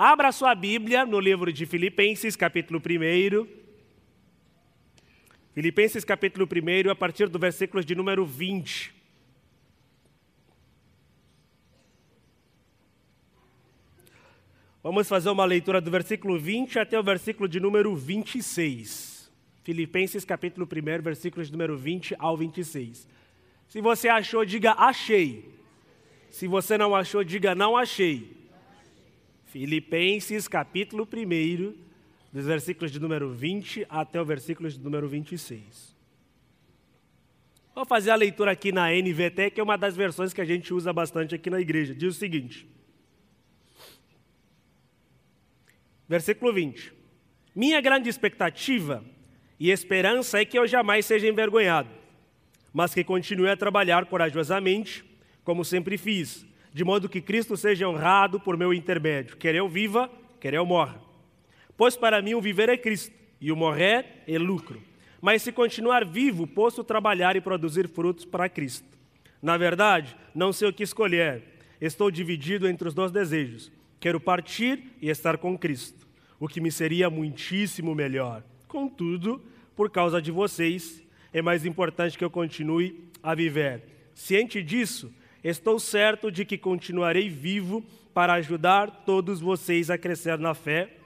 Abra sua Bíblia no livro de Filipenses, capítulo 1. Filipenses, capítulo 1, a partir do versículo de número 20. Vamos fazer uma leitura do versículo 20 até o versículo de número 26. Filipenses capítulo 1, versículos de número 20 ao 26. Se você achou, diga achei. Se você não achou, diga não achei. Filipenses capítulo 1, dos versículos de número 20 até o versículo de número 26. Vou fazer a leitura aqui na NVT, que é uma das versões que a gente usa bastante aqui na igreja. Diz o seguinte: Versículo 20. Minha grande expectativa e esperança é que eu jamais seja envergonhado, mas que continue a trabalhar corajosamente, como sempre fiz, de modo que Cristo seja honrado por meu intermédio, quer eu viva, quer eu morra. Pois para mim o viver é Cristo e o morrer é lucro. Mas se continuar vivo, posso trabalhar e produzir frutos para Cristo. Na verdade, não sei o que escolher. Estou dividido entre os dois desejos. Quero partir e estar com Cristo, o que me seria muitíssimo melhor. Contudo, por causa de vocês, é mais importante que eu continue a viver. Ciente disso, estou certo de que continuarei vivo para ajudar todos vocês a crescer na fé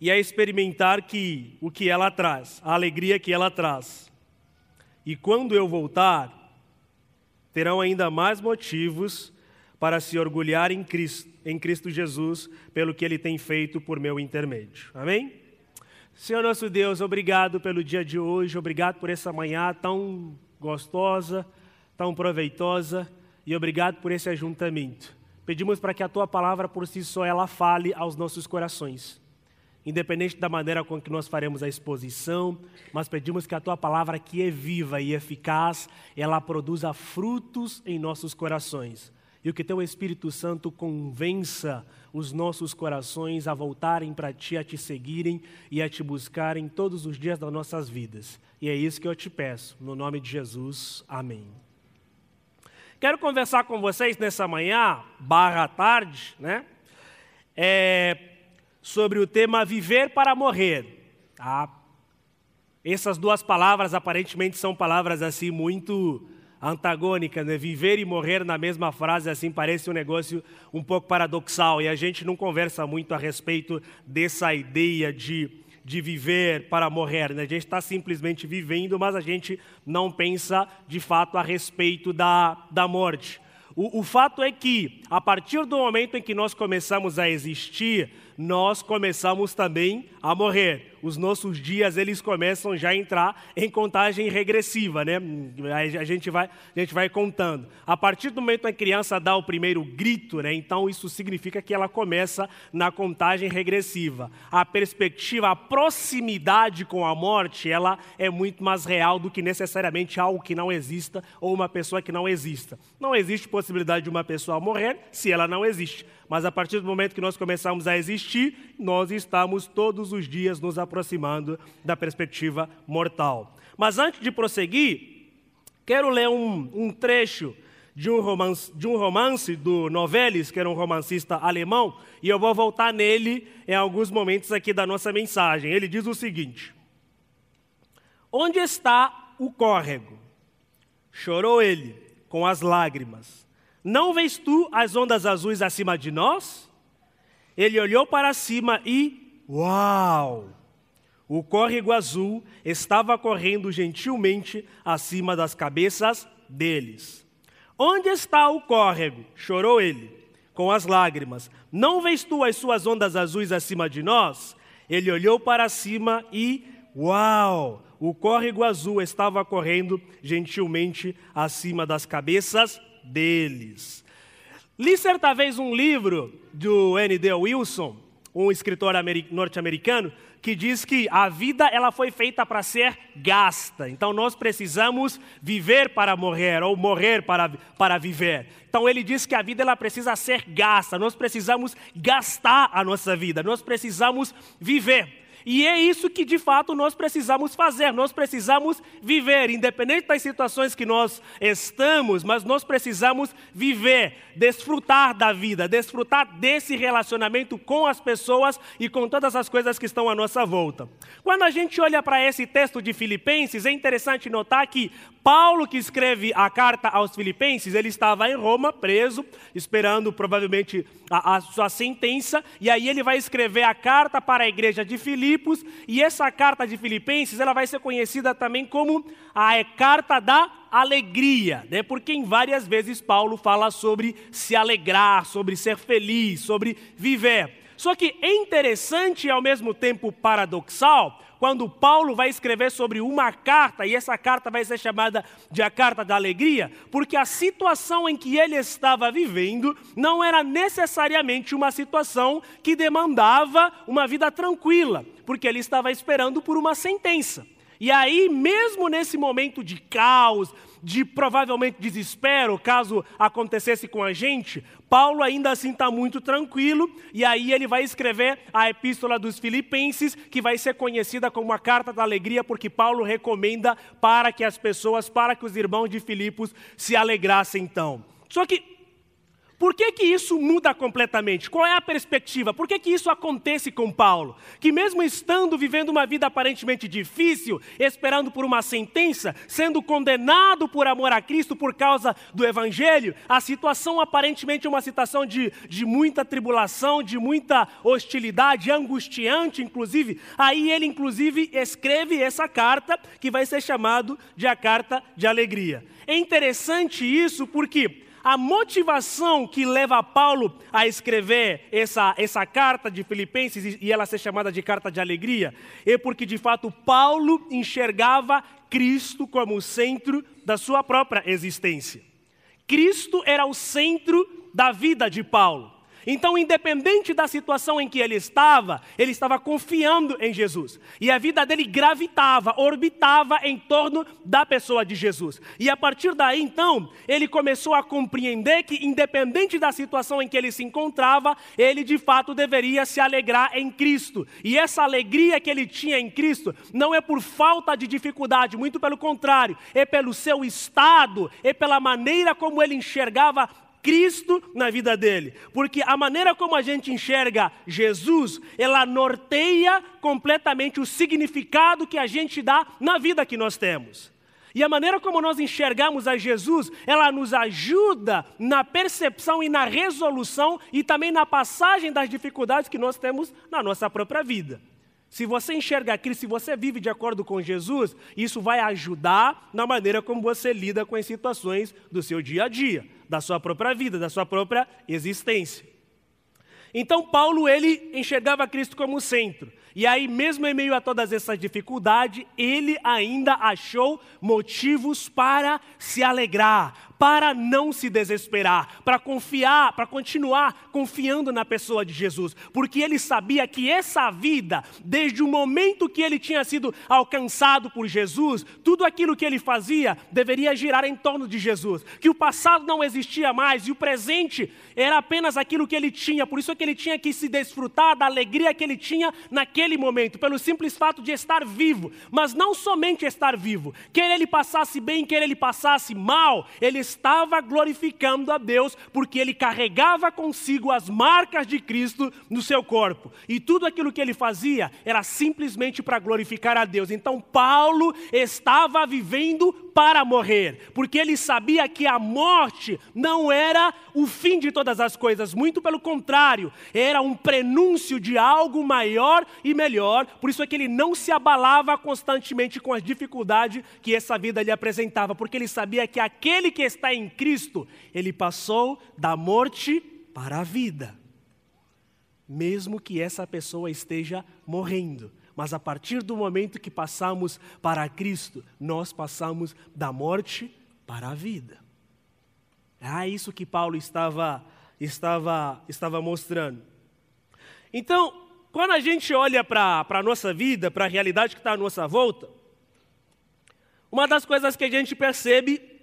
e a experimentar que o que ela traz, a alegria que ela traz. E quando eu voltar, terão ainda mais motivos para se orgulhar em Cristo, em Cristo Jesus, pelo que Ele tem feito por meu intermédio. Amém? Senhor nosso Deus, obrigado pelo dia de hoje, obrigado por essa manhã tão gostosa, tão proveitosa, e obrigado por esse ajuntamento. Pedimos para que a Tua palavra por si só ela fale aos nossos corações independente da maneira com que nós faremos a exposição, mas pedimos que a tua palavra, que é viva e eficaz, ela produza frutos em nossos corações e o que teu Espírito Santo convença os nossos corações a voltarem para ti, a te seguirem e a te buscarem todos os dias das nossas vidas. E é isso que eu te peço, no nome de Jesus. Amém. Quero conversar com vocês nessa manhã, barra tarde, né? É, sobre o tema viver para morrer. Tá? Essas duas palavras aparentemente são palavras assim muito antagônicas, né? Viver e morrer na mesma frase, assim, parece um negócio um pouco paradoxal. E a gente não conversa muito a respeito dessa ideia de, de viver para morrer. Né? A gente está simplesmente vivendo, mas a gente não pensa de fato a respeito da, da morte. O, o fato é que, a partir do momento em que nós começamos a existir, nós começamos também a morrer. Os nossos dias eles começam já a entrar em contagem regressiva, né? A gente vai, a gente vai contando. A partir do momento que a criança dá o primeiro grito, né? Então isso significa que ela começa na contagem regressiva. A perspectiva, a proximidade com a morte, ela é muito mais real do que necessariamente algo que não exista ou uma pessoa que não exista. Não existe possibilidade de uma pessoa morrer se ela não existe. Mas a partir do momento que nós começamos a existir, nós estamos todos os dias nos aproximando da perspectiva mortal. Mas antes de prosseguir, quero ler um, um trecho de um, romance, de um romance do Novelis, que era um romancista alemão, e eu vou voltar nele em alguns momentos aqui da nossa mensagem. Ele diz o seguinte: Onde está o córrego? Chorou ele com as lágrimas. Não vês tu as ondas azuis acima de nós? Ele olhou para cima e, uau! O córrego azul estava correndo gentilmente acima das cabeças deles. Onde está o córrego? chorou ele, com as lágrimas. Não vês tu as suas ondas azuis acima de nós? Ele olhou para cima e, uau! O córrego azul estava correndo gentilmente acima das cabeças deles. Li certa vez um livro do N.D. Wilson, um escritor norte-americano, que diz que a vida ela foi feita para ser gasta. Então nós precisamos viver para morrer ou morrer para, para viver. Então ele diz que a vida ela precisa ser gasta. Nós precisamos gastar a nossa vida. Nós precisamos viver. E é isso que de fato nós precisamos fazer, nós precisamos viver, independente das situações que nós estamos, mas nós precisamos viver, desfrutar da vida, desfrutar desse relacionamento com as pessoas e com todas as coisas que estão à nossa volta. Quando a gente olha para esse texto de Filipenses, é interessante notar que Paulo, que escreve a carta aos Filipenses, ele estava em Roma, preso, esperando provavelmente a, a, sua sentença, e aí ele vai escrever a carta para a igreja de Filipos, e essa carta de Filipenses, ela vai ser conhecida também como a é carta da alegria, né? porque em várias vezes Paulo fala sobre se alegrar, sobre ser feliz, sobre viver. Só que é interessante e ao mesmo tempo paradoxal, quando Paulo vai escrever sobre uma carta, e essa carta vai ser chamada de a carta da alegria, porque a situação em que ele estava vivendo não era necessariamente uma situação que demandava uma vida tranquila, porque ele estava esperando por uma sentença. E aí, mesmo nesse momento de caos, de provavelmente desespero, caso acontecesse com a gente, Paulo ainda assim está muito tranquilo, e aí ele vai escrever a epístola dos Filipenses, que vai ser conhecida como a carta da alegria, porque Paulo recomenda para que as pessoas, para que os irmãos de Filipos se alegrassem então. Só que por que, que isso muda completamente? Qual é a perspectiva? Por que, que isso acontece com Paulo? Que mesmo estando vivendo uma vida aparentemente difícil, esperando por uma sentença, sendo condenado por amor a Cristo por causa do Evangelho, a situação aparentemente é uma situação de, de muita tribulação, de muita hostilidade, angustiante, inclusive. Aí ele, inclusive, escreve essa carta que vai ser chamado de a carta de alegria. É interessante isso porque a motivação que leva Paulo a escrever essa, essa carta de Filipenses e ela ser chamada de carta de alegria é porque, de fato, Paulo enxergava Cristo como o centro da sua própria existência. Cristo era o centro da vida de Paulo. Então, independente da situação em que ele estava, ele estava confiando em Jesus. E a vida dele gravitava, orbitava em torno da pessoa de Jesus. E a partir daí, então, ele começou a compreender que, independente da situação em que ele se encontrava, ele de fato deveria se alegrar em Cristo. E essa alegria que ele tinha em Cristo não é por falta de dificuldade, muito pelo contrário, é pelo seu estado, é pela maneira como ele enxergava Cristo na vida dele. Porque a maneira como a gente enxerga Jesus, ela norteia completamente o significado que a gente dá na vida que nós temos. E a maneira como nós enxergamos a Jesus, ela nos ajuda na percepção e na resolução e também na passagem das dificuldades que nós temos na nossa própria vida. Se você enxerga Cristo, se você vive de acordo com Jesus, isso vai ajudar na maneira como você lida com as situações do seu dia a dia, da sua própria vida, da sua própria existência. Então Paulo ele enxergava Cristo como centro. E aí, mesmo em meio a todas essas dificuldades, ele ainda achou motivos para se alegrar, para não se desesperar, para confiar, para continuar confiando na pessoa de Jesus, porque ele sabia que essa vida, desde o momento que ele tinha sido alcançado por Jesus, tudo aquilo que ele fazia deveria girar em torno de Jesus, que o passado não existia mais e o presente era apenas aquilo que ele tinha, por isso é que ele tinha que se desfrutar da alegria que ele tinha naquele momento, pelo simples fato de estar vivo, mas não somente estar vivo, quer ele passasse bem, quer ele passasse mal, ele estava glorificando a Deus porque ele carregava consigo as marcas de Cristo no seu corpo. E tudo aquilo que ele fazia era simplesmente para glorificar a Deus. Então Paulo estava vivendo para morrer, porque ele sabia que a morte não era o fim de todas as coisas, muito pelo contrário, era um prenúncio de algo maior e melhor. Por isso é que ele não se abalava constantemente com as dificuldades que essa vida lhe apresentava, porque ele sabia que aquele que está em Cristo, ele passou da morte para a vida. Mesmo que essa pessoa esteja morrendo, mas a partir do momento que passamos para Cristo, nós passamos da morte para a vida. É isso que Paulo estava, estava, estava mostrando. Então, quando a gente olha para a nossa vida, para a realidade que está à nossa volta, uma das coisas que a gente percebe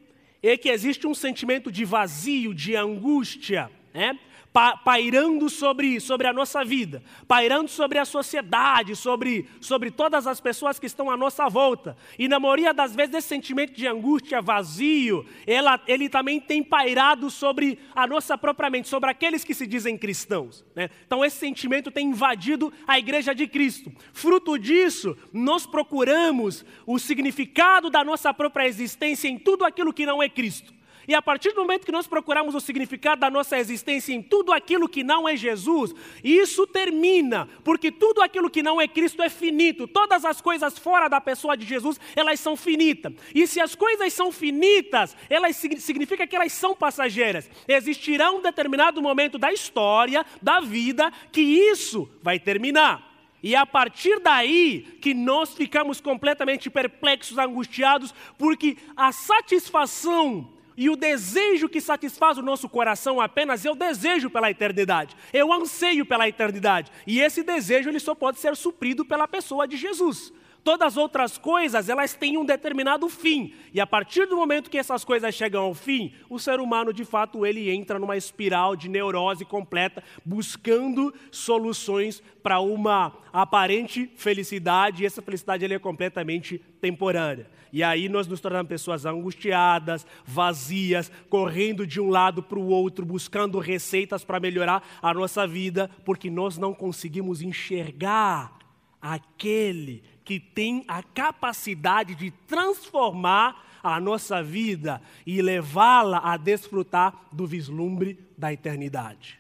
é que existe um sentimento de vazio, de angústia, né? Pa pairando sobre, sobre a nossa vida, pairando sobre a sociedade, sobre, sobre todas as pessoas que estão à nossa volta. E na maioria das vezes, esse sentimento de angústia, vazio, ela, ele também tem pairado sobre a nossa própria mente, sobre aqueles que se dizem cristãos. Né? Então, esse sentimento tem invadido a igreja de Cristo. Fruto disso, nós procuramos o significado da nossa própria existência em tudo aquilo que não é Cristo. E a partir do momento que nós procuramos o significado da nossa existência em tudo aquilo que não é Jesus, isso termina, porque tudo aquilo que não é Cristo é finito. Todas as coisas fora da pessoa de Jesus, elas são finitas. E se as coisas são finitas, elas significa que elas são passageiras. Existirá um determinado momento da história, da vida, que isso vai terminar. E é a partir daí que nós ficamos completamente perplexos, angustiados, porque a satisfação e o desejo que satisfaz o nosso coração apenas o desejo pela eternidade. Eu anseio pela eternidade. E esse desejo ele só pode ser suprido pela pessoa de Jesus. Todas as outras coisas, elas têm um determinado fim. E a partir do momento que essas coisas chegam ao fim, o ser humano, de fato, ele entra numa espiral de neurose completa, buscando soluções para uma aparente felicidade, e essa felicidade é completamente temporânea. E aí nós nos tornamos pessoas angustiadas, vazias, correndo de um lado para o outro, buscando receitas para melhorar a nossa vida, porque nós não conseguimos enxergar aquele que tem a capacidade de transformar a nossa vida e levá-la a desfrutar do vislumbre da eternidade.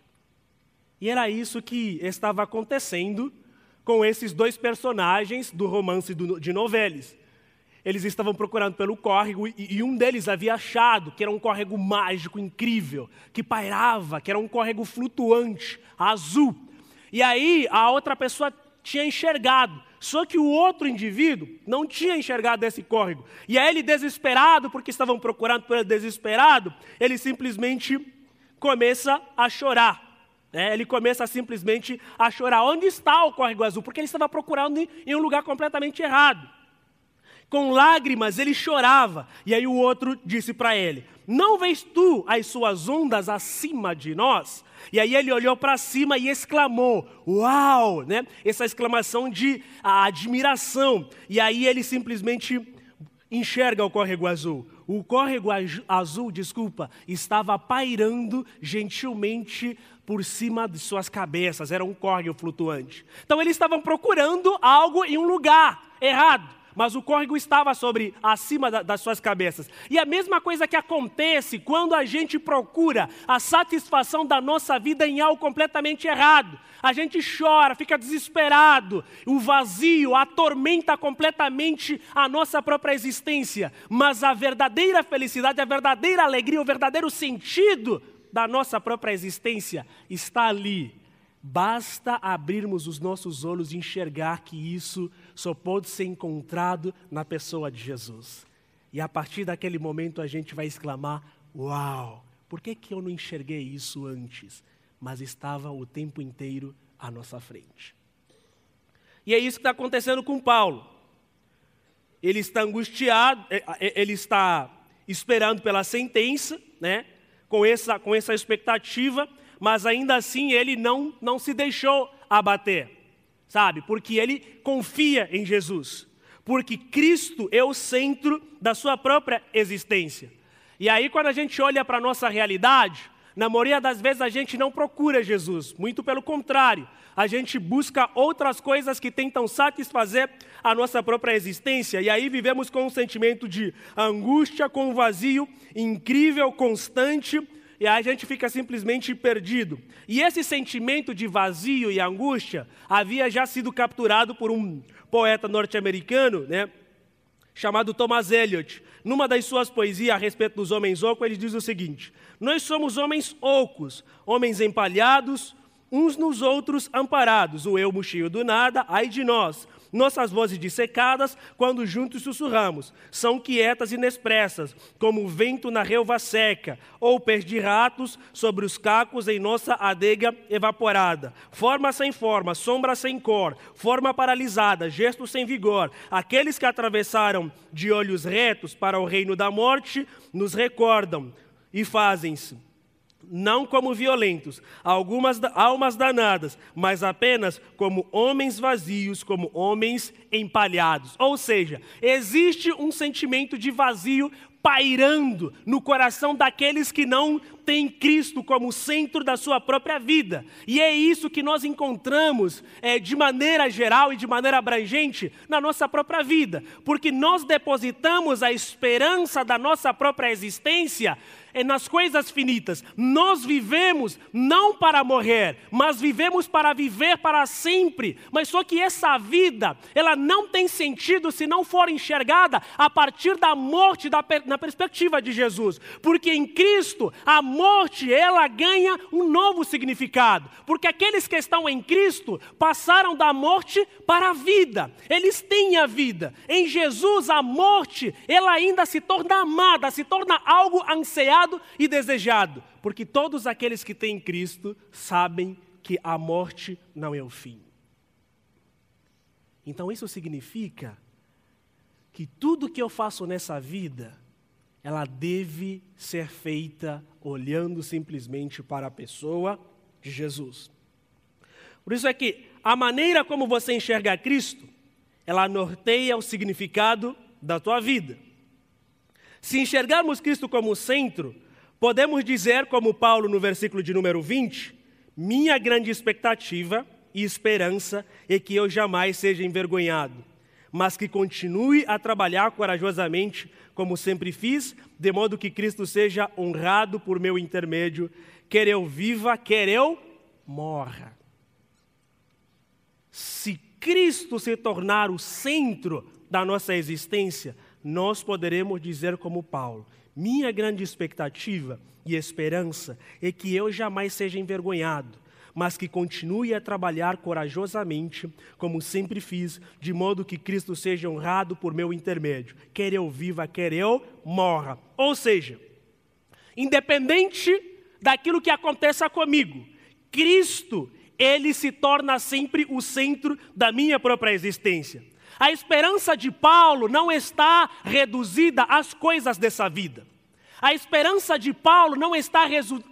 E era isso que estava acontecendo com esses dois personagens do romance de Noveles eles estavam procurando pelo córrego e, um deles havia achado que era um córrego mágico, incrível, que pairava, que era um córrego flutuante, azul. E aí a outra pessoa tinha enxergado, só que o outro indivíduo não tinha enxergado esse córrego. E aí ele, desesperado, porque estavam procurando por ele desesperado, ele simplesmente começa a chorar. É, ele começa simplesmente a chorar. Onde está o córrego azul? Porque ele estava procurando em um lugar completamente errado. Com lágrimas ele chorava. E aí o outro disse para ele: Não vês tu as suas ondas acima de nós? E aí ele olhou para cima e exclamou: Uau! Né? Essa exclamação de admiração. E aí ele simplesmente enxerga o córrego azul. O córrego azul, desculpa, estava pairando gentilmente por cima de suas cabeças. Era um córrego flutuante. Então eles estavam procurando algo em um lugar errado mas o córrego estava sobre acima da, das suas cabeças. E a mesma coisa que acontece quando a gente procura a satisfação da nossa vida em algo completamente errado. A gente chora, fica desesperado, o vazio atormenta completamente a nossa própria existência. Mas a verdadeira felicidade, a verdadeira alegria, o verdadeiro sentido da nossa própria existência está ali. Basta abrirmos os nossos olhos e enxergar que isso só pode ser encontrado na pessoa de Jesus. E a partir daquele momento a gente vai exclamar: Uau, por que, que eu não enxerguei isso antes? Mas estava o tempo inteiro à nossa frente. E é isso que está acontecendo com Paulo. Ele está angustiado, é, é, ele está esperando pela sentença, né? com, essa, com essa expectativa, mas ainda assim ele não, não se deixou abater sabe? Porque ele confia em Jesus. Porque Cristo é o centro da sua própria existência. E aí, quando a gente olha para a nossa realidade, na maioria das vezes a gente não procura Jesus, muito pelo contrário, a gente busca outras coisas que tentam satisfazer a nossa própria existência, e aí vivemos com um sentimento de angústia, com um vazio incrível, constante, e a gente fica simplesmente perdido. E esse sentimento de vazio e angústia havia já sido capturado por um poeta norte-americano, né, chamado Thomas Eliot. Numa das suas poesias a respeito dos homens ocos, ele diz o seguinte: Nós somos homens ocos, homens empalhados, uns nos outros amparados, o eu murchinho do nada, ai de nós, nossas vozes dissecadas, quando juntos sussurramos, são quietas e inexpressas, como o vento na relva seca, ou pés de ratos sobre os cacos em nossa adega evaporada. Forma sem forma, sombra sem cor, forma paralisada, gesto sem vigor. Aqueles que atravessaram de olhos retos para o reino da morte nos recordam e fazem-se não como violentos, algumas almas danadas, mas apenas como homens vazios, como homens empalhados. Ou seja, existe um sentimento de vazio pairando no coração daqueles que não têm Cristo como centro da sua própria vida. E é isso que nós encontramos é, de maneira geral e de maneira abrangente na nossa própria vida, porque nós depositamos a esperança da nossa própria existência é nas coisas finitas. Nós vivemos não para morrer, mas vivemos para viver para sempre. Mas só que essa vida, ela não tem sentido se não for enxergada a partir da morte da, na perspectiva de Jesus. Porque em Cristo, a ela ganha um novo significado. Porque aqueles que estão em Cristo passaram da morte para a vida. Eles têm a vida. Em Jesus, a morte, ela ainda se torna amada, se torna algo ansiado e desejado, porque todos aqueles que têm Cristo sabem que a morte não é o fim. Então isso significa que tudo que eu faço nessa vida, ela deve ser feita olhando simplesmente para a pessoa de Jesus. Por isso é que a maneira como você enxerga Cristo, ela norteia o significado da tua vida. Se enxergarmos Cristo como centro, podemos dizer, como Paulo no versículo de número 20, minha grande expectativa e esperança é que eu jamais seja envergonhado, mas que continue a trabalhar corajosamente, como sempre fiz, de modo que Cristo seja honrado por meu intermédio, quer eu viva, quer eu morra. Se Cristo se tornar o centro da nossa existência, nós poderemos dizer como Paulo: minha grande expectativa e esperança é que eu jamais seja envergonhado, mas que continue a trabalhar corajosamente, como sempre fiz, de modo que Cristo seja honrado por meu intermédio, quer eu viva, quer eu morra. Ou seja, independente daquilo que aconteça comigo, Cristo, ele se torna sempre o centro da minha própria existência. A esperança de Paulo não está reduzida às coisas dessa vida. A esperança de Paulo não está resu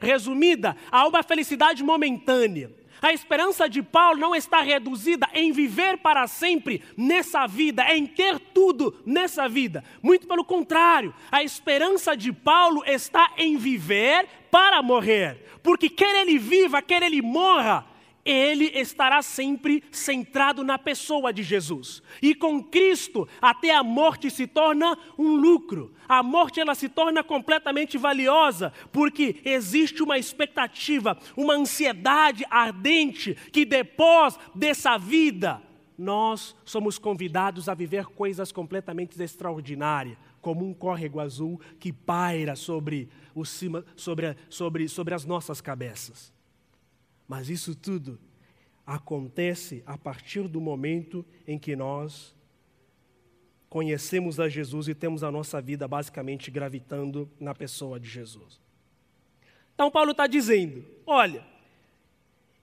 resumida a uma felicidade momentânea. A esperança de Paulo não está reduzida em viver para sempre nessa vida, em ter tudo nessa vida. Muito pelo contrário, a esperança de Paulo está em viver para morrer. Porque quer ele viva, quer ele morra, ele estará sempre centrado na pessoa de Jesus. E com Cristo, até a morte se torna um lucro. A morte ela se torna completamente valiosa, porque existe uma expectativa, uma ansiedade ardente que depois dessa vida nós somos convidados a viver coisas completamente extraordinárias, como um córrego azul que paira sobre, o cima, sobre, sobre, sobre as nossas cabeças. Mas isso tudo acontece a partir do momento em que nós conhecemos a Jesus e temos a nossa vida basicamente gravitando na pessoa de Jesus. Então, Paulo está dizendo: olha,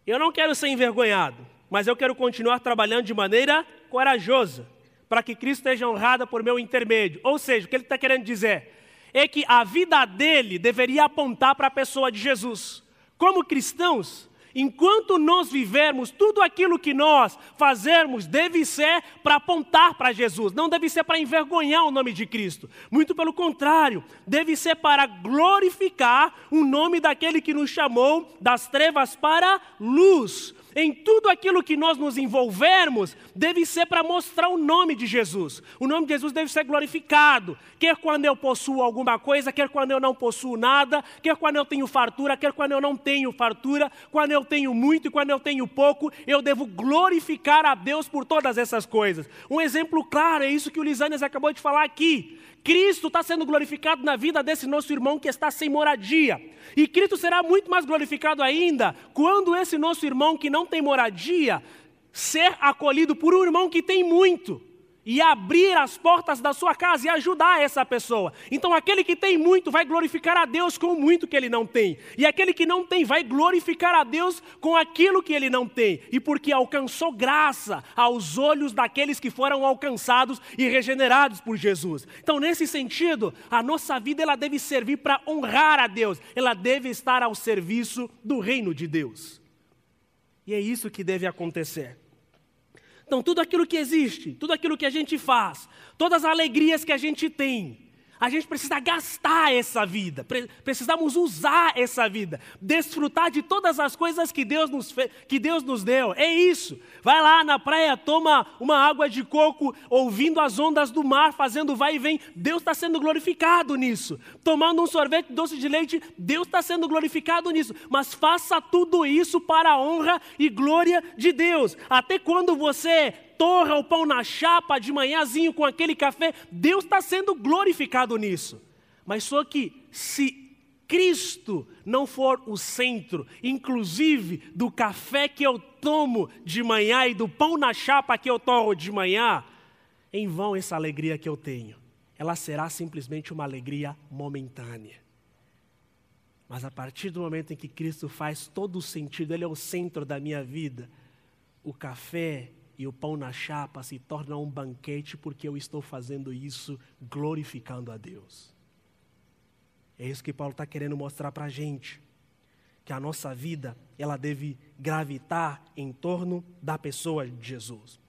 eu não quero ser envergonhado, mas eu quero continuar trabalhando de maneira corajosa, para que Cristo esteja honrado por meu intermédio. Ou seja, o que ele está querendo dizer é que a vida dele deveria apontar para a pessoa de Jesus. Como cristãos, Enquanto nós vivermos, tudo aquilo que nós fazermos deve ser para apontar para Jesus, não deve ser para envergonhar o nome de Cristo. Muito pelo contrário, deve ser para glorificar o nome daquele que nos chamou das trevas para luz em tudo aquilo que nós nos envolvermos, deve ser para mostrar o nome de Jesus. O nome de Jesus deve ser glorificado, quer quando eu possuo alguma coisa, quer quando eu não possuo nada, quer quando eu tenho fartura, quer quando eu não tenho fartura, quando eu tenho muito e quando eu tenho pouco, eu devo glorificar a Deus por todas essas coisas. Um exemplo claro é isso que o Lisanes acabou de falar aqui. Cristo está sendo glorificado na vida desse nosso irmão que está sem moradia. E Cristo será muito mais glorificado ainda quando esse nosso irmão que não tem moradia ser acolhido por um irmão que tem muito. E abrir as portas da sua casa e ajudar essa pessoa. Então, aquele que tem muito vai glorificar a Deus com o muito que ele não tem, e aquele que não tem vai glorificar a Deus com aquilo que ele não tem, e porque alcançou graça aos olhos daqueles que foram alcançados e regenerados por Jesus. Então, nesse sentido, a nossa vida ela deve servir para honrar a Deus, ela deve estar ao serviço do reino de Deus. E é isso que deve acontecer. Então, tudo aquilo que existe, tudo aquilo que a gente faz, todas as alegrias que a gente tem, a gente precisa gastar essa vida, precisamos usar essa vida, desfrutar de todas as coisas que Deus nos, fez, que Deus nos deu. É isso. Vai lá na praia, toma uma água de coco, ouvindo as ondas do mar, fazendo vai e vem. Deus está sendo glorificado nisso. Tomando um sorvete doce de leite, Deus está sendo glorificado nisso. Mas faça tudo isso para a honra e glória de Deus. Até quando você torra o pão na chapa de manhãzinho com aquele café, Deus está sendo glorificado nisso. Mas só que se Cristo não for o centro, inclusive do café que eu tomo de manhã e do pão na chapa que eu torro de manhã, em vão essa alegria que eu tenho. Ela será simplesmente uma alegria momentânea. Mas a partir do momento em que Cristo faz todo o sentido, Ele é o centro da minha vida, o café e o pão na chapa se torna um banquete porque eu estou fazendo isso glorificando a Deus. É isso que Paulo está querendo mostrar para a gente. Que a nossa vida, ela deve gravitar em torno da pessoa de Jesus.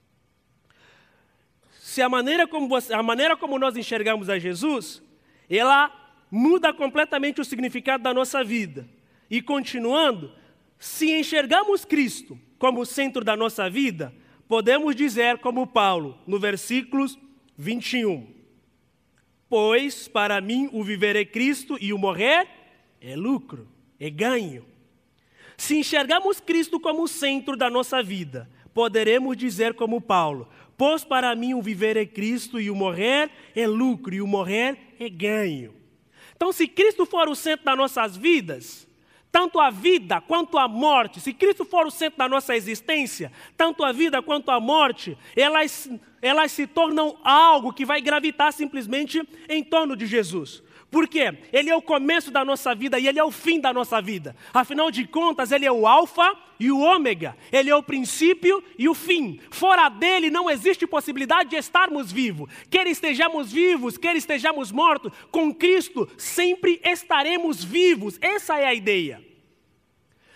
Se a maneira como, você, a maneira como nós enxergamos a Jesus, ela muda completamente o significado da nossa vida. E continuando, se enxergamos Cristo como o centro da nossa vida, podemos dizer como Paulo, no versículos 21. Pois para mim o viver é Cristo e o morrer é lucro, é ganho. Se enxergamos Cristo como o centro da nossa vida, poderemos dizer como Paulo: Pois para mim o viver é Cristo e o morrer é lucro, e o morrer é ganho. Então, se Cristo for o centro das nossas vidas, tanto a vida quanto a morte, se Cristo for o centro da nossa existência, tanto a vida quanto a morte, elas, elas se tornam algo que vai gravitar simplesmente em torno de Jesus. Por quê? Ele é o começo da nossa vida e ele é o fim da nossa vida. Afinal de contas, ele é o alfa e o ômega. Ele é o princípio e o fim. Fora dele não existe possibilidade de estarmos vivos. Quer estejamos vivos, quer estejamos mortos, com Cristo sempre estaremos vivos. Essa é a ideia.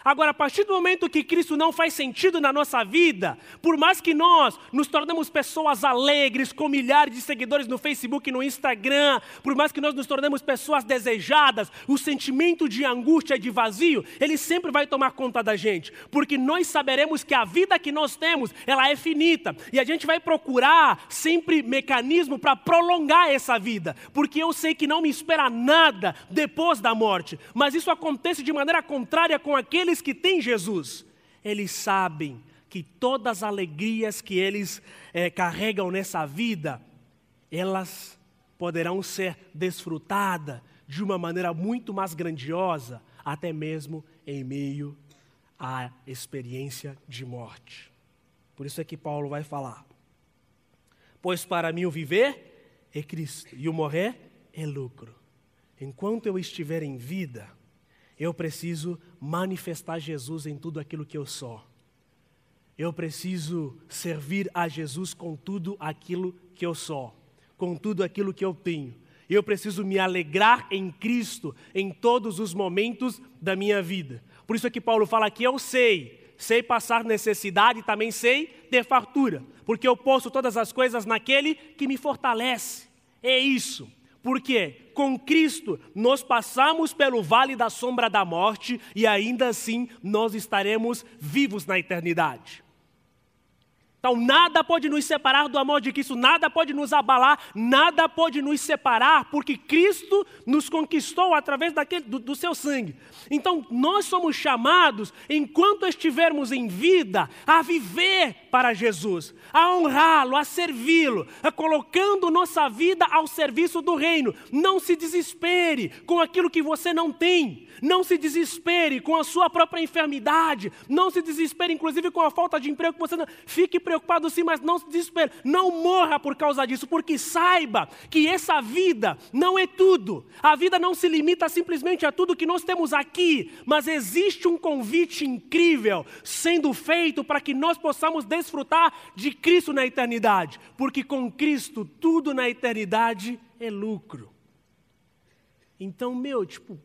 Agora, a partir do momento que Cristo não faz sentido na nossa vida, por mais que nós nos tornemos pessoas alegres, com milhares de seguidores no Facebook e no Instagram, por mais que nós nos tornemos pessoas desejadas, o sentimento de angústia e de vazio, ele sempre vai tomar conta da gente, porque nós saberemos que a vida que nós temos, ela é finita, e a gente vai procurar sempre mecanismo para prolongar essa vida, porque eu sei que não me espera nada depois da morte, mas isso acontece de maneira contrária com aquele aqueles que têm Jesus, eles sabem que todas as alegrias que eles é, carregam nessa vida, elas poderão ser desfrutadas de uma maneira muito mais grandiosa, até mesmo em meio à experiência de morte. Por isso é que Paulo vai falar: Pois para mim o viver é Cristo e o morrer é lucro. Enquanto eu estiver em vida, eu preciso manifestar Jesus em tudo aquilo que eu sou. Eu preciso servir a Jesus com tudo aquilo que eu sou, com tudo aquilo que eu tenho. Eu preciso me alegrar em Cristo em todos os momentos da minha vida. Por isso é que Paulo fala que eu sei, sei passar necessidade e também sei ter fartura, porque eu posso todas as coisas naquele que me fortalece. É isso. Porque com Cristo nós passamos pelo vale da sombra da morte e ainda assim nós estaremos vivos na eternidade. Então, nada pode nos separar do amor de Cristo, nada pode nos abalar, nada pode nos separar, porque Cristo nos conquistou através daquele, do, do seu sangue. Então, nós somos chamados, enquanto estivermos em vida, a viver para Jesus, a honrá-lo, a servi-lo, colocando nossa vida ao serviço do reino. Não se desespere com aquilo que você não tem, não se desespere com a sua própria enfermidade, não se desespere, inclusive, com a falta de emprego que você não. Fique preocupado sim, mas não se desespere. Não morra por causa disso, porque saiba que essa vida não é tudo. A vida não se limita simplesmente a tudo que nós temos aqui, mas existe um convite incrível sendo feito para que nós possamos desfrutar de Cristo na eternidade, porque com Cristo tudo na eternidade é lucro. Então, meu, tipo,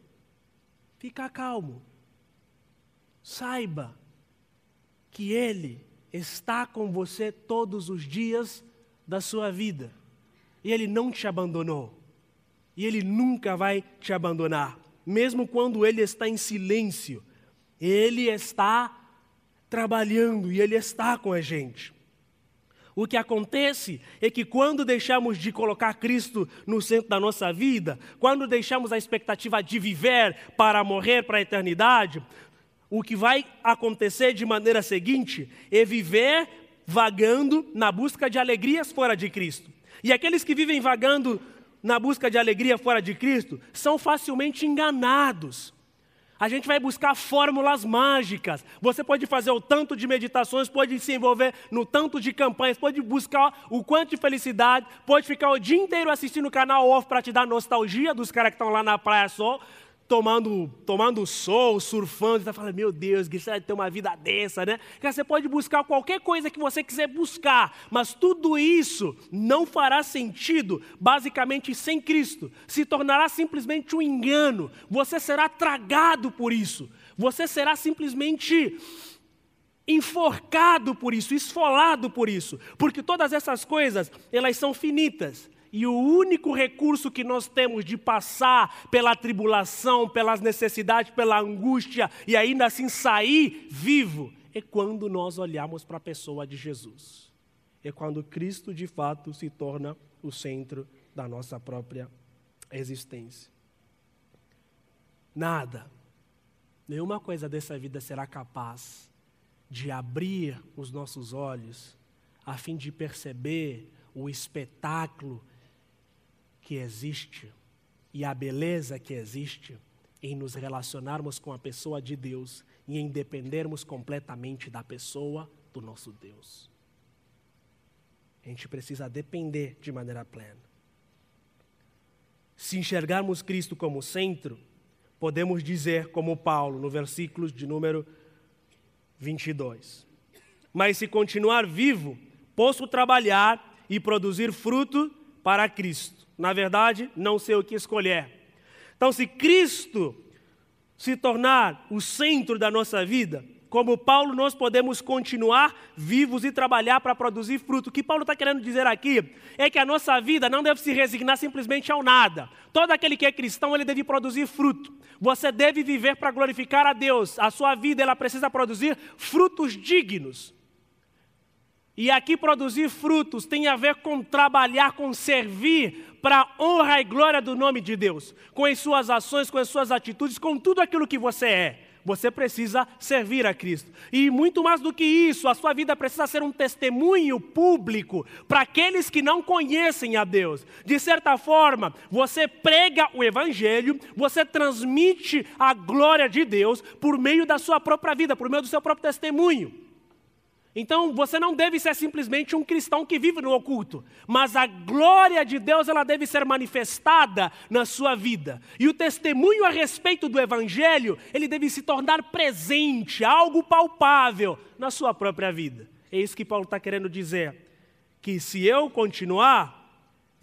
fica calmo. Saiba que Ele está com você todos os dias da sua vida. E Ele não te abandonou. E Ele nunca vai te abandonar. Mesmo quando Ele está em silêncio, Ele está trabalhando e Ele está com a gente. O que acontece é que quando deixamos de colocar Cristo no centro da nossa vida, quando deixamos a expectativa de viver para morrer para a eternidade, o que vai acontecer de maneira seguinte é viver vagando na busca de alegrias fora de Cristo. E aqueles que vivem vagando na busca de alegria fora de Cristo são facilmente enganados. A gente vai buscar fórmulas mágicas. Você pode fazer o tanto de meditações, pode se envolver no tanto de campanhas, pode buscar o quanto de felicidade, pode ficar o dia inteiro assistindo o canal off para te dar nostalgia dos caras que estão lá na praia só tomando, tomando sol, surfando, você fala, meu Deus, que você ter uma vida dessa, né? Você pode buscar qualquer coisa que você quiser buscar, mas tudo isso não fará sentido, basicamente, sem Cristo. Se tornará simplesmente um engano. Você será tragado por isso. Você será simplesmente enforcado por isso, esfolado por isso, porque todas essas coisas, elas são finitas. E o único recurso que nós temos de passar pela tribulação, pelas necessidades, pela angústia e ainda assim sair vivo é quando nós olhamos para a pessoa de Jesus. É quando Cristo de fato se torna o centro da nossa própria existência. Nada, nenhuma coisa dessa vida será capaz de abrir os nossos olhos a fim de perceber o espetáculo que existe e a beleza que existe em nos relacionarmos com a pessoa de Deus e em dependermos completamente da pessoa do nosso Deus. A gente precisa depender de maneira plena. Se enxergarmos Cristo como centro, podemos dizer, como Paulo, no versículo de número 22. Mas se continuar vivo, posso trabalhar e produzir fruto para Cristo na verdade, não sei o que escolher. Então, se Cristo se tornar o centro da nossa vida, como Paulo, nós podemos continuar vivos e trabalhar para produzir fruto. O que Paulo está querendo dizer aqui é que a nossa vida não deve se resignar simplesmente ao nada. Todo aquele que é cristão, ele deve produzir fruto. Você deve viver para glorificar a Deus. A sua vida, ela precisa produzir frutos dignos. E aqui produzir frutos tem a ver com trabalhar, com servir para a honra e glória do nome de Deus. Com as suas ações, com as suas atitudes, com tudo aquilo que você é. Você precisa servir a Cristo. E muito mais do que isso, a sua vida precisa ser um testemunho público para aqueles que não conhecem a Deus. De certa forma, você prega o Evangelho, você transmite a glória de Deus por meio da sua própria vida, por meio do seu próprio testemunho. Então, você não deve ser simplesmente um cristão que vive no oculto, mas a glória de Deus ela deve ser manifestada na sua vida. E o testemunho a respeito do evangelho, ele deve se tornar presente, algo palpável na sua própria vida. É isso que Paulo está querendo dizer, que se eu continuar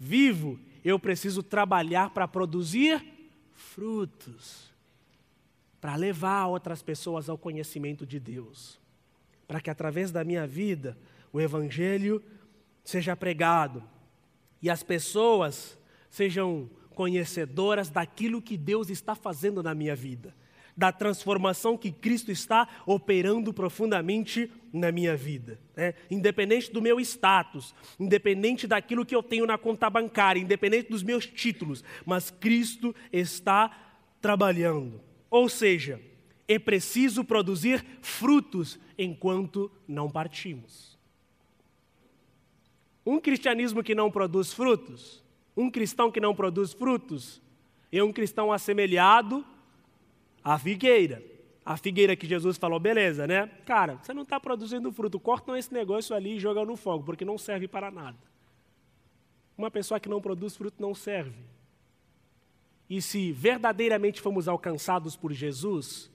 vivo, eu preciso trabalhar para produzir frutos, para levar outras pessoas ao conhecimento de Deus para que através da minha vida o Evangelho seja pregado e as pessoas sejam conhecedoras daquilo que Deus está fazendo na minha vida, da transformação que Cristo está operando profundamente na minha vida. Né? Independente do meu status, independente daquilo que eu tenho na conta bancária, independente dos meus títulos, mas Cristo está trabalhando. Ou seja, é preciso produzir frutos enquanto não partimos. Um cristianismo que não produz frutos, um cristão que não produz frutos, é um cristão assemelhado à figueira. a figueira que Jesus falou, beleza, né? Cara, você não está produzindo fruto, cortam esse negócio ali e jogam no fogo, porque não serve para nada. Uma pessoa que não produz fruto não serve. E se verdadeiramente fomos alcançados por Jesus,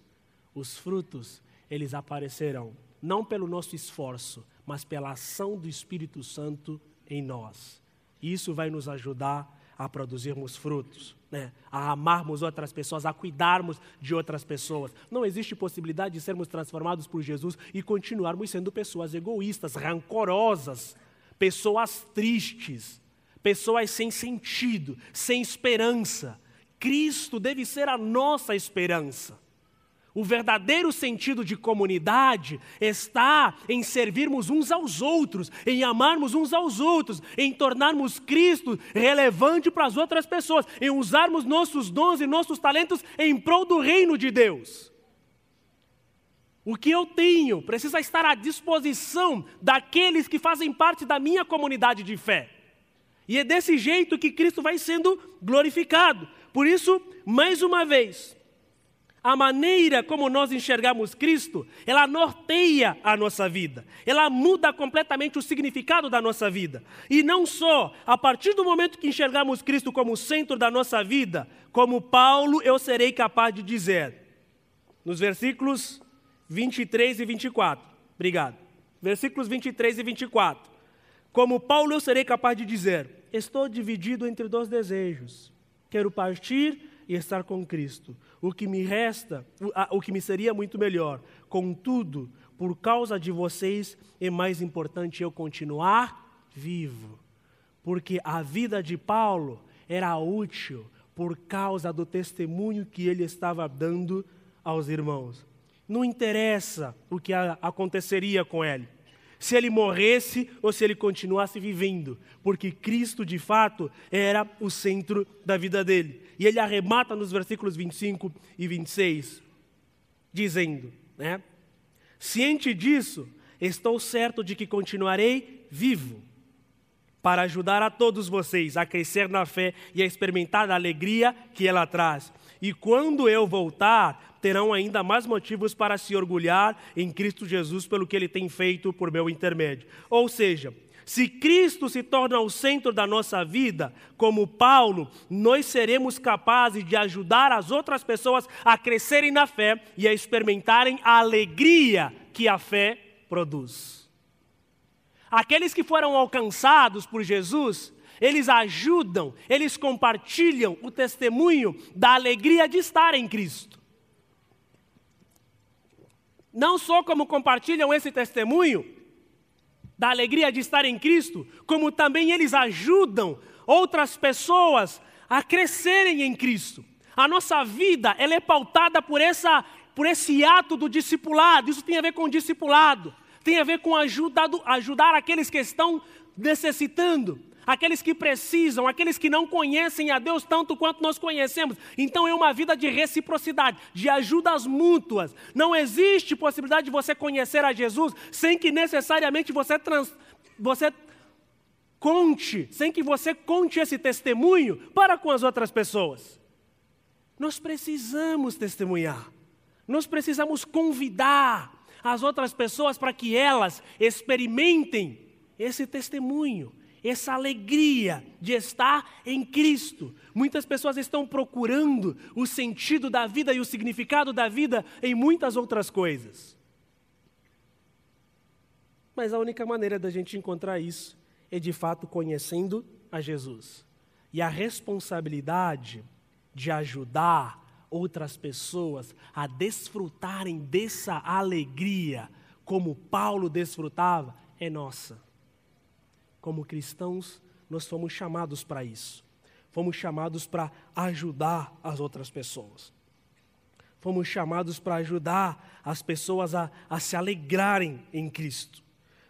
os frutos, eles aparecerão, não pelo nosso esforço, mas pela ação do Espírito Santo em nós. Isso vai nos ajudar a produzirmos frutos, né? a amarmos outras pessoas, a cuidarmos de outras pessoas. Não existe possibilidade de sermos transformados por Jesus e continuarmos sendo pessoas egoístas, rancorosas, pessoas tristes, pessoas sem sentido, sem esperança. Cristo deve ser a nossa esperança. O verdadeiro sentido de comunidade está em servirmos uns aos outros, em amarmos uns aos outros, em tornarmos Cristo relevante para as outras pessoas, em usarmos nossos dons e nossos talentos em prol do reino de Deus. O que eu tenho precisa estar à disposição daqueles que fazem parte da minha comunidade de fé. E é desse jeito que Cristo vai sendo glorificado. Por isso, mais uma vez, a maneira como nós enxergamos Cristo, ela norteia a nossa vida, ela muda completamente o significado da nossa vida. E não só, a partir do momento que enxergamos Cristo como centro da nossa vida, como Paulo eu serei capaz de dizer, nos versículos 23 e 24. Obrigado. Versículos 23 e 24. Como Paulo eu serei capaz de dizer: Estou dividido entre dois desejos. Quero partir e estar com Cristo. O que me resta, o que me seria muito melhor. Contudo, por causa de vocês, é mais importante eu continuar vivo. Porque a vida de Paulo era útil por causa do testemunho que ele estava dando aos irmãos. Não interessa o que aconteceria com ele se ele morresse ou se ele continuasse vivendo, porque Cristo de fato era o centro da vida dele. E ele arremata nos versículos 25 e 26, dizendo, né? Ciente disso, estou certo de que continuarei vivo para ajudar a todos vocês a crescer na fé e a experimentar a alegria que ela traz. E quando eu voltar, terão ainda mais motivos para se orgulhar em Cristo Jesus pelo que ele tem feito por meu intermédio. Ou seja, se Cristo se torna o centro da nossa vida, como Paulo, nós seremos capazes de ajudar as outras pessoas a crescerem na fé e a experimentarem a alegria que a fé produz. Aqueles que foram alcançados por Jesus, eles ajudam, eles compartilham o testemunho da alegria de estar em Cristo não só como compartilham esse testemunho da alegria de estar em Cristo, como também eles ajudam outras pessoas a crescerem em Cristo. A nossa vida ela é pautada por, essa, por esse ato do discipulado. Isso tem a ver com discipulado, tem a ver com ajudar, ajudar aqueles que estão necessitando aqueles que precisam, aqueles que não conhecem a Deus tanto quanto nós conhecemos. Então é uma vida de reciprocidade, de ajudas mútuas. Não existe possibilidade de você conhecer a Jesus sem que necessariamente você, trans, você conte, sem que você conte esse testemunho para com as outras pessoas. Nós precisamos testemunhar, nós precisamos convidar as outras pessoas para que elas experimentem esse testemunho essa alegria de estar em Cristo. Muitas pessoas estão procurando o sentido da vida e o significado da vida em muitas outras coisas. Mas a única maneira da gente encontrar isso é de fato conhecendo a Jesus. E a responsabilidade de ajudar outras pessoas a desfrutarem dessa alegria, como Paulo desfrutava, é nossa como cristãos, nós fomos chamados para isso. Fomos chamados para ajudar as outras pessoas. Fomos chamados para ajudar as pessoas a, a se alegrarem em Cristo.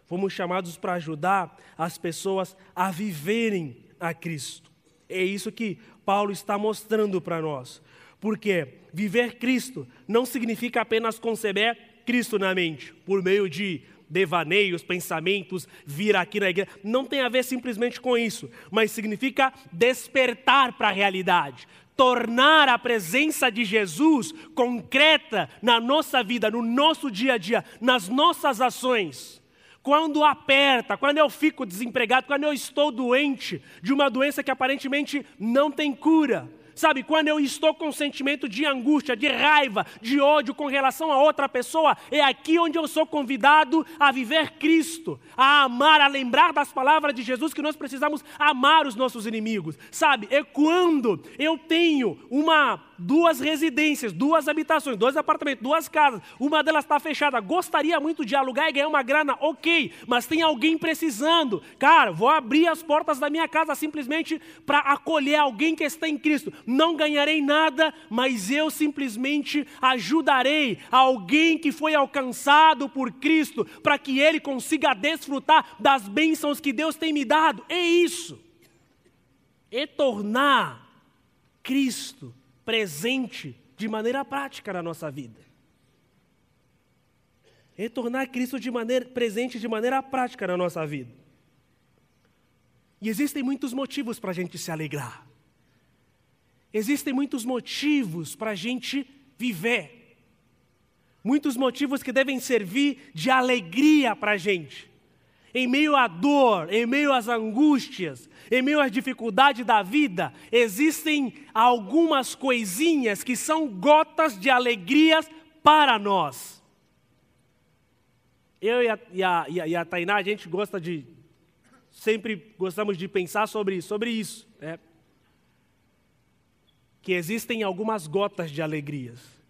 Fomos chamados para ajudar as pessoas a viverem a Cristo. É isso que Paulo está mostrando para nós. Porque viver Cristo não significa apenas conceber Cristo na mente, por meio de devaneios, pensamentos, vir aqui na igreja. Não tem a ver simplesmente com isso, mas significa despertar para a realidade. tornar a presença de Jesus concreta na nossa vida, no nosso dia a dia, nas nossas ações. Quando aperta, quando eu fico desempregado, quando eu estou doente de uma doença que aparentemente não tem cura, Sabe, quando eu estou com sentimento de angústia, de raiva, de ódio com relação a outra pessoa, é aqui onde eu sou convidado a viver Cristo, a amar, a lembrar das palavras de Jesus que nós precisamos amar os nossos inimigos. Sabe, é quando eu tenho uma duas residências, duas habitações, dois apartamentos, duas casas, uma delas está fechada, gostaria muito de alugar e ganhar uma grana, ok, mas tem alguém precisando. Cara, vou abrir as portas da minha casa simplesmente para acolher alguém que está em Cristo. Não ganharei nada, mas eu simplesmente ajudarei alguém que foi alcançado por Cristo para que ele consiga desfrutar das bênçãos que Deus tem me dado. É isso. É tornar Cristo presente de maneira prática na nossa vida. Retornar Cristo de maneira presente de maneira prática na nossa vida. E existem muitos motivos para a gente se alegrar. Existem muitos motivos para a gente viver. Muitos motivos que devem servir de alegria para a gente em meio à dor, em meio às angústias, em meio às dificuldades da vida, existem algumas coisinhas que são gotas de alegrias para nós. Eu e a, e a, e a, Tainá, a gente gosta de, sempre gostamos de pensar sobre, sobre isso, né? que existem algumas gotas de alegrias.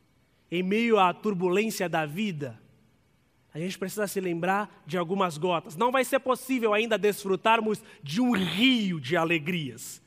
Em meio à turbulência da vida, a gente precisa se lembrar de algumas gotas. Não vai ser possível ainda desfrutarmos de um rio de alegrias.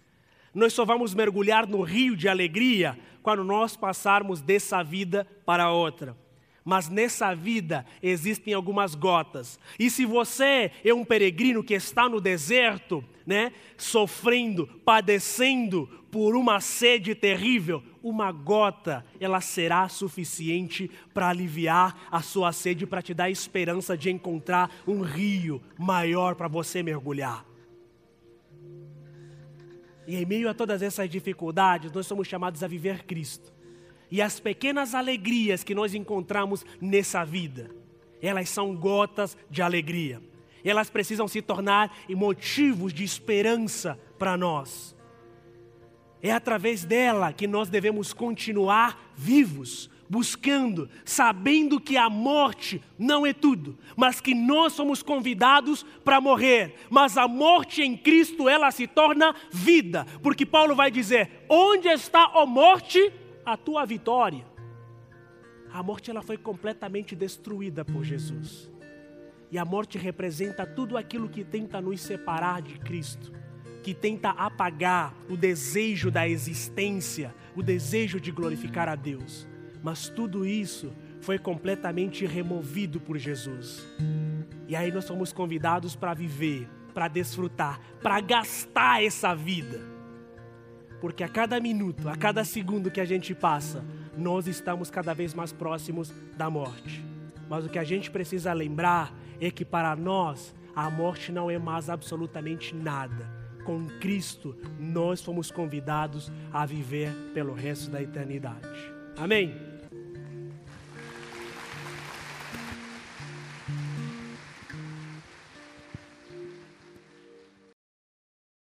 Nós só vamos mergulhar no rio de alegria quando nós passarmos dessa vida para outra. Mas nessa vida existem algumas gotas. E se você é um peregrino que está no deserto, né, sofrendo, padecendo por uma sede terrível, uma gota, ela será suficiente para aliviar a sua sede, para te dar esperança de encontrar um rio maior para você mergulhar. E em meio a todas essas dificuldades, nós somos chamados a viver Cristo. E as pequenas alegrias que nós encontramos nessa vida, elas são gotas de alegria. Elas precisam se tornar motivos de esperança para nós. É através dela que nós devemos continuar vivos, buscando, sabendo que a morte não é tudo, mas que nós somos convidados para morrer. Mas a morte em Cristo, ela se torna vida, porque Paulo vai dizer: onde está a morte? A tua vitória. A morte ela foi completamente destruída por Jesus. E a morte representa tudo aquilo que tenta nos separar de Cristo que tenta apagar o desejo da existência, o desejo de glorificar a Deus. Mas tudo isso foi completamente removido por Jesus. E aí nós somos convidados para viver, para desfrutar, para gastar essa vida. Porque a cada minuto, a cada segundo que a gente passa, nós estamos cada vez mais próximos da morte. Mas o que a gente precisa lembrar é que para nós a morte não é mais absolutamente nada com Cristo, nós fomos convidados a viver pelo resto da eternidade. Amém?